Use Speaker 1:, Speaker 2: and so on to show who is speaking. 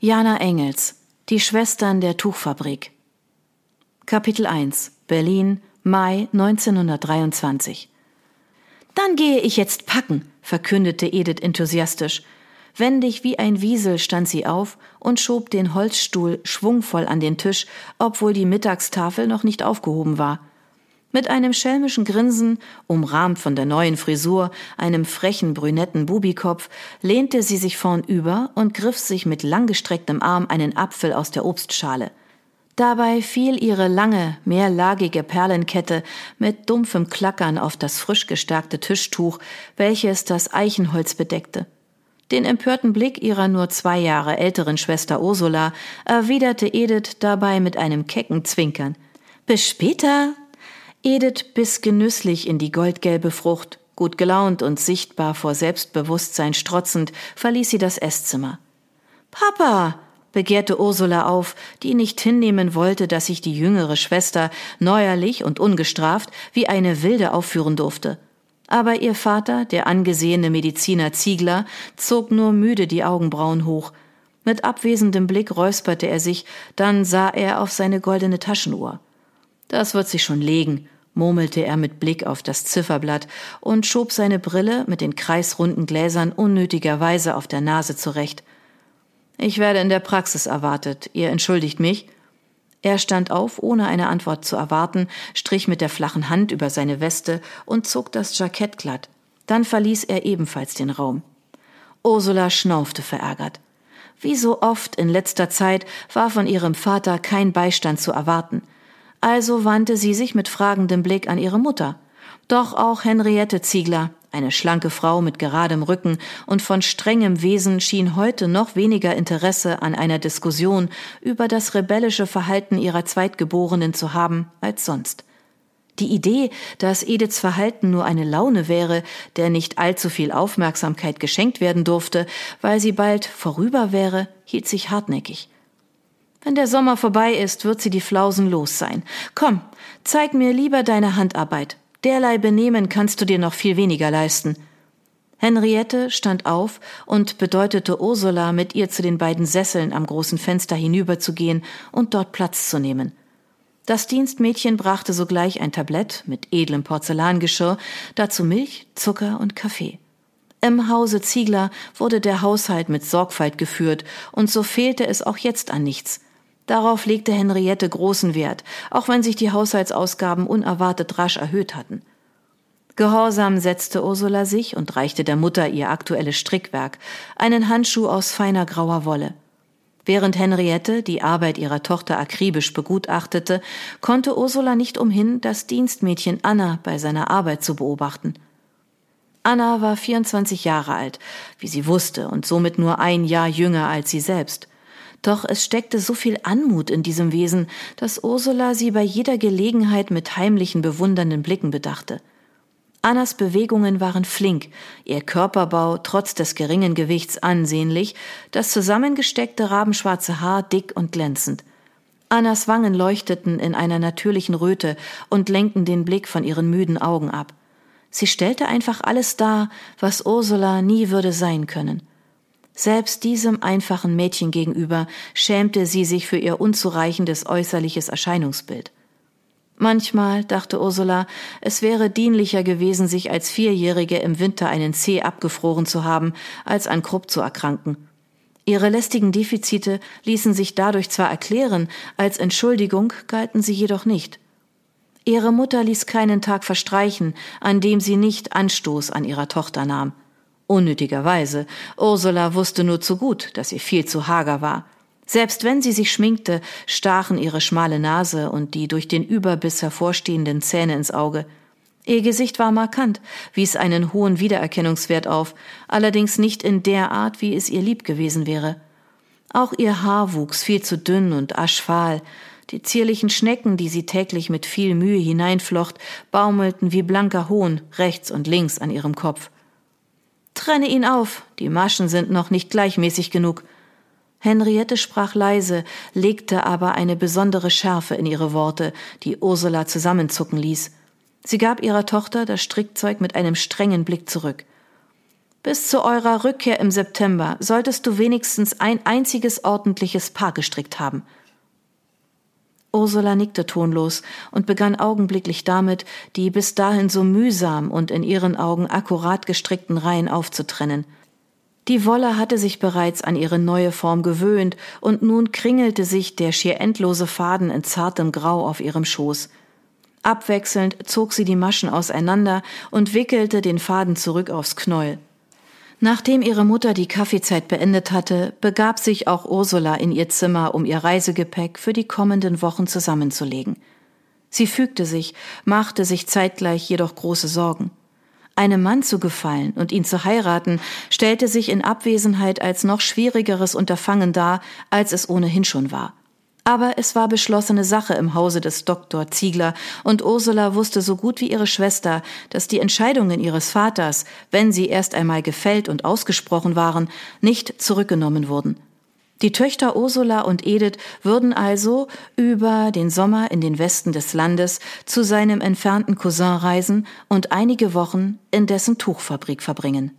Speaker 1: Jana Engels, Die Schwestern der Tuchfabrik. Kapitel 1 Berlin, Mai 1923 Dann gehe ich jetzt packen, verkündete Edith enthusiastisch. Wendig wie ein Wiesel stand sie auf und schob den Holzstuhl schwungvoll an den Tisch, obwohl die Mittagstafel noch nicht aufgehoben war. Mit einem schelmischen Grinsen, umrahmt von der neuen Frisur, einem frechen brünetten Bubikopf, lehnte sie sich vornüber und griff sich mit langgestrecktem Arm einen Apfel aus der Obstschale. Dabei fiel ihre lange, mehrlagige Perlenkette mit dumpfem Klackern auf das frisch gestärkte Tischtuch, welches das Eichenholz bedeckte. Den empörten Blick ihrer nur zwei Jahre älteren Schwester Ursula erwiderte Edith dabei mit einem kecken Zwinkern. Bis später, Edith biss genüsslich in die goldgelbe Frucht. Gut gelaunt und sichtbar vor Selbstbewusstsein strotzend verließ sie das Esszimmer. Papa, begehrte Ursula auf, die nicht hinnehmen wollte, dass sich die jüngere Schwester neuerlich und ungestraft wie eine Wilde aufführen durfte. Aber ihr Vater, der angesehene Mediziner Ziegler, zog nur müde die Augenbrauen hoch. Mit abwesendem Blick räusperte er sich, dann sah er auf seine goldene Taschenuhr. Das wird sich schon legen, murmelte er mit Blick auf das Zifferblatt und schob seine Brille mit den kreisrunden Gläsern unnötigerweise auf der Nase zurecht. Ich werde in der Praxis erwartet. Ihr entschuldigt mich? Er stand auf, ohne eine Antwort zu erwarten, strich mit der flachen Hand über seine Weste und zog das Jackett glatt. Dann verließ er ebenfalls den Raum. Ursula schnaufte verärgert. Wie so oft in letzter Zeit war von ihrem Vater kein Beistand zu erwarten. Also wandte sie sich mit fragendem Blick an ihre Mutter. Doch auch Henriette Ziegler, eine schlanke Frau mit geradem Rücken und von strengem Wesen schien heute noch weniger Interesse an einer Diskussion über das rebellische Verhalten ihrer Zweitgeborenen zu haben als sonst. Die Idee, dass Ediths Verhalten nur eine Laune wäre, der nicht allzu viel Aufmerksamkeit geschenkt werden durfte, weil sie bald vorüber wäre, hielt sich hartnäckig. Wenn der Sommer vorbei ist, wird sie die Flausen los sein. Komm, zeig mir lieber deine Handarbeit. Derlei Benehmen kannst du dir noch viel weniger leisten. Henriette stand auf und bedeutete Ursula, mit ihr zu den beiden Sesseln am großen Fenster hinüberzugehen und dort Platz zu nehmen. Das Dienstmädchen brachte sogleich ein Tablett mit edlem Porzellangeschirr, dazu Milch, Zucker und Kaffee. Im Hause Ziegler wurde der Haushalt mit Sorgfalt geführt, und so fehlte es auch jetzt an nichts. Darauf legte Henriette großen Wert, auch wenn sich die Haushaltsausgaben unerwartet rasch erhöht hatten. Gehorsam setzte Ursula sich und reichte der Mutter ihr aktuelles Strickwerk, einen Handschuh aus feiner grauer Wolle. Während Henriette die Arbeit ihrer Tochter akribisch begutachtete, konnte Ursula nicht umhin, das Dienstmädchen Anna bei seiner Arbeit zu beobachten. Anna war 24 Jahre alt, wie sie wusste, und somit nur ein Jahr jünger als sie selbst. Doch es steckte so viel Anmut in diesem Wesen, dass Ursula sie bei jeder Gelegenheit mit heimlichen bewundernden Blicken bedachte. Annas Bewegungen waren flink, ihr Körperbau trotz des geringen Gewichts ansehnlich, das zusammengesteckte rabenschwarze Haar dick und glänzend. Annas Wangen leuchteten in einer natürlichen Röte und lenkten den Blick von ihren müden Augen ab. Sie stellte einfach alles dar, was Ursula nie würde sein können. Selbst diesem einfachen Mädchen gegenüber schämte sie sich für ihr unzureichendes äußerliches Erscheinungsbild. Manchmal, dachte Ursula, es wäre dienlicher gewesen, sich als Vierjährige im Winter einen Zeh abgefroren zu haben, als an Krupp zu erkranken. Ihre lästigen Defizite ließen sich dadurch zwar erklären, als Entschuldigung galten sie jedoch nicht. Ihre Mutter ließ keinen Tag verstreichen, an dem sie nicht Anstoß an ihrer Tochter nahm. Unnötigerweise. Ursula wusste nur zu gut, dass sie viel zu hager war. Selbst wenn sie sich schminkte, stachen ihre schmale Nase und die durch den Überbiss hervorstehenden Zähne ins Auge. Ihr Gesicht war markant, wies einen hohen Wiedererkennungswert auf, allerdings nicht in der Art, wie es ihr lieb gewesen wäre. Auch ihr Haar wuchs viel zu dünn und aschfahl. Die zierlichen Schnecken, die sie täglich mit viel Mühe hineinflocht, baumelten wie blanker Hohn rechts und links an ihrem Kopf. Trenne ihn auf, die Maschen sind noch nicht gleichmäßig genug. Henriette sprach leise, legte aber eine besondere Schärfe in ihre Worte, die Ursula zusammenzucken ließ. Sie gab ihrer Tochter das Strickzeug mit einem strengen Blick zurück. Bis zu eurer Rückkehr im September solltest du wenigstens ein einziges ordentliches Paar gestrickt haben. Ursula nickte tonlos und begann augenblicklich damit, die bis dahin so mühsam und in ihren Augen akkurat gestrickten Reihen aufzutrennen. Die Wolle hatte sich bereits an ihre neue Form gewöhnt, und nun kringelte sich der schier endlose Faden in zartem Grau auf ihrem Schoß. Abwechselnd zog sie die Maschen auseinander und wickelte den Faden zurück aufs Knäuel. Nachdem ihre Mutter die Kaffeezeit beendet hatte, begab sich auch Ursula in ihr Zimmer, um ihr Reisegepäck für die kommenden Wochen zusammenzulegen. Sie fügte sich, machte sich zeitgleich jedoch große Sorgen. Einem Mann zu gefallen und ihn zu heiraten, stellte sich in Abwesenheit als noch schwierigeres Unterfangen dar, als es ohnehin schon war. Aber es war beschlossene Sache im Hause des Doktor Ziegler, und Ursula wusste so gut wie ihre Schwester, dass die Entscheidungen ihres Vaters, wenn sie erst einmal gefällt und ausgesprochen waren, nicht zurückgenommen wurden. Die Töchter Ursula und Edith würden also über den Sommer in den Westen des Landes zu seinem entfernten Cousin reisen und einige Wochen in dessen Tuchfabrik verbringen.